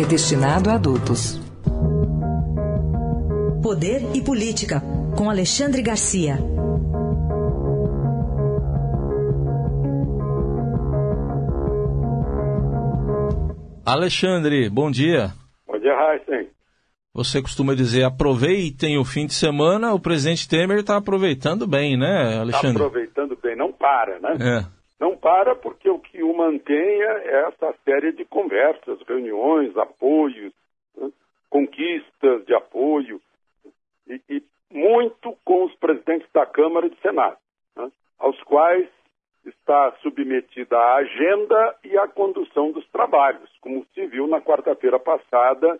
é destinado a adultos. Poder e Política, com Alexandre Garcia. Alexandre, bom dia. Bom dia, Heisen. Você costuma dizer aproveitem o fim de semana, o presidente Temer está aproveitando bem, né, Alexandre? Está aproveitando bem, não para, né? É. Não para porque o que o mantenha é essa série de conversas, reuniões, apoios, né? conquistas de apoio, e, e, muito com os presidentes da Câmara e do Senado, né? aos quais está submetida a agenda e a condução dos trabalhos, como se viu na quarta-feira passada,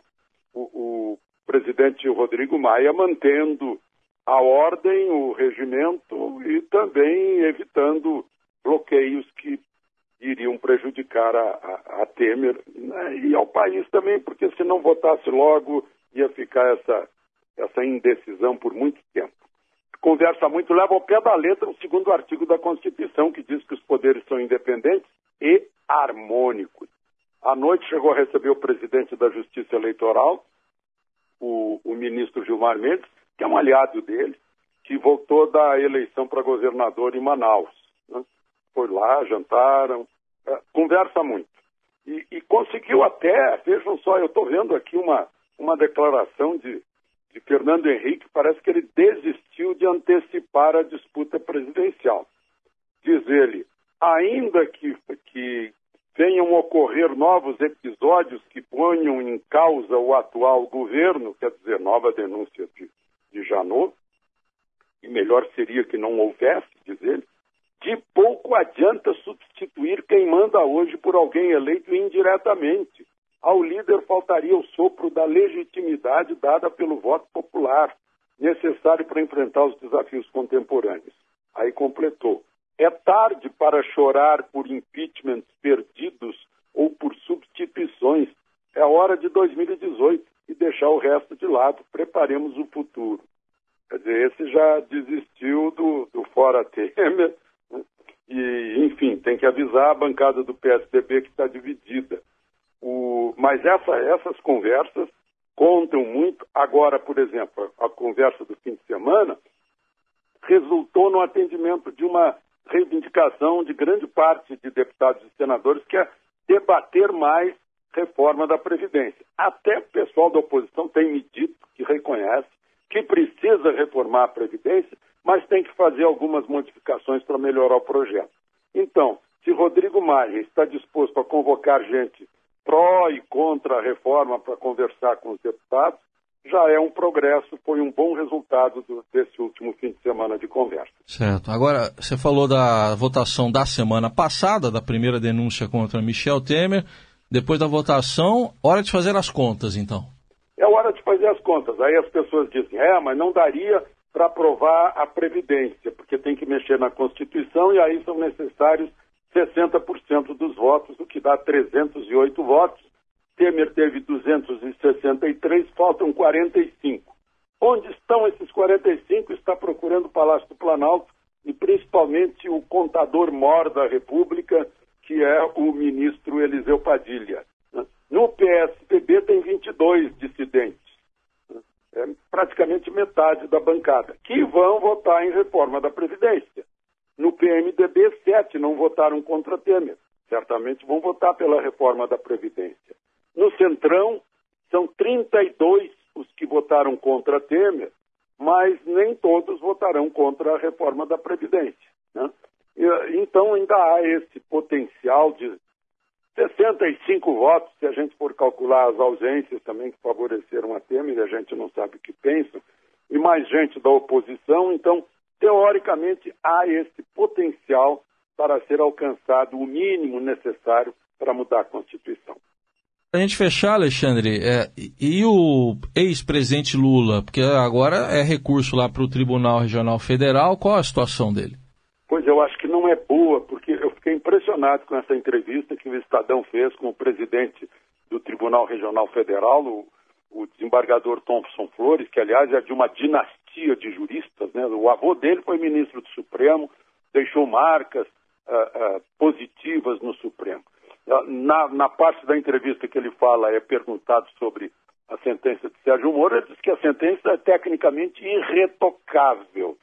o, o presidente Rodrigo Maia mantendo a ordem, o regimento e também evitando bloqueios que iriam prejudicar a, a, a Temer né, e ao país também, porque se não votasse logo ia ficar essa, essa indecisão por muito tempo. Conversa muito, leva ao pé da letra o segundo artigo da Constituição, que diz que os poderes são independentes e harmônicos. À noite chegou a receber o presidente da Justiça Eleitoral, o, o ministro Gilmar Mendes, que é um aliado dele, que voltou da eleição para governador em Manaus. Né? Foi lá, jantaram, é, conversa muito. E, e, conseguiu até, vejam só, eu estou vendo aqui uma, uma declaração de, de Fernando Henrique, parece que ele desistiu de antecipar a disputa presidencial. Diz ele, ainda que, que venham ocorrer novos episódios que ponham em causa o atual governo, quer dizer, nova denúncia de, de Janot, e melhor seria que não houvesse, diz ele, de pouco adianta substituir quem manda hoje por alguém eleito indiretamente. Ao líder faltaria o sopro da legitimidade dada pelo voto popular, necessário para enfrentar os desafios contemporâneos. Aí completou. É tarde para chorar por impeachments perdidos ou por substituições. É hora de 2018 e deixar o resto de lado. Preparemos o futuro. Quer dizer, esse já desistiu do, do fora Temer e, enfim, tem que avisar a bancada do PSDB que está dividida. O, mas essa, essas conversas contam muito. Agora, por exemplo, a conversa do fim de semana resultou no atendimento de uma reivindicação de grande parte de deputados e senadores que é debater mais reforma da Previdência. Até o pessoal da oposição tem me dito que reconhece que precisa reformar a Previdência, mas tem que fazer algumas modificações para melhorar o projeto. Então, se Rodrigo Maia está disposto a convocar gente pró e contra a reforma para conversar com os deputados, já é um progresso, foi um bom resultado do, desse último fim de semana de conversa. Certo. Agora, você falou da votação da semana passada, da primeira denúncia contra Michel Temer. Depois da votação, hora de fazer as contas, então. É hora de fazer as contas. Aí as pessoas dizem, é, mas não daria para aprovar a Previdência, porque tem que mexer na Constituição e aí são necessários 60% dos votos, o que dá 308 votos. Temer teve 263, faltam 45. Onde estão esses 45? Está procurando o Palácio do Planalto e principalmente o contador mor da República, que é o ministro Eliseu Padilha. No PSDB tem 22 dissidentes é, praticamente metade da bancada, que vão votar em reforma da Previdência. No PMDB, sete não votaram contra Temer. Certamente vão votar pela reforma da Previdência. No Centrão, são 32 os que votaram contra Temer, mas nem todos votarão contra a reforma da Previdência. Né? Então, ainda há esse potencial de 65 votos, se a gente for calcular as ausências também que favoreceram a Temer, a gente não sabe o que pensam, e mais gente da oposição, então, teoricamente, há esse potencial para ser alcançado o mínimo necessário para mudar a Constituição. Para a gente fechar, Alexandre, é, e o ex-presidente Lula, porque agora é recurso lá para o Tribunal Regional Federal, qual a situação dele? Pois eu acho que não é boa, porque eu fiquei impressionado com essa entrevista que o Estadão fez com o presidente do Tribunal Regional Federal, o, o desembargador Thompson Flores, que aliás é de uma dinastia de juristas, né? O avô dele foi ministro do Supremo, deixou marcas uh, uh, positivas no Supremo. Na, na, parte da entrevista que ele fala é perguntado sobre a sentença de Sérgio Moro, ele diz que a sentença é tecnicamente irretocável.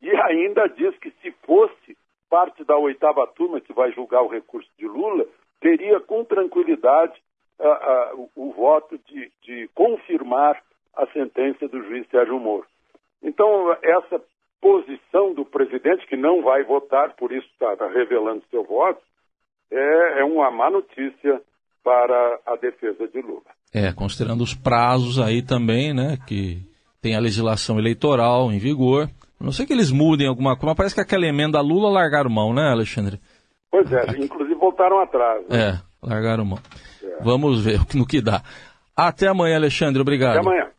E ainda diz que se fosse parte da oitava turma que vai julgar o recurso de Lula, teria com tranquilidade uh, uh, o, o, voto de, de, confirmar a sentença do juiz Sérgio Moro. Então, essa posição do presidente, que não vai votar, por isso está tá revelando seu voto, é, é uma má notícia para a defesa de Lula. É, considerando os prazos aí também, né, que tem a legislação eleitoral em vigor. Não sei que eles mudem alguma coisa, mas parece que aquela emenda Lula largaram mão, né, Alexandre? Pois é, inclusive voltaram atrás. Né? É, largaram mão. É. Vamos ver no que dá. Até amanhã, Alexandre. Obrigado. Até amanhã.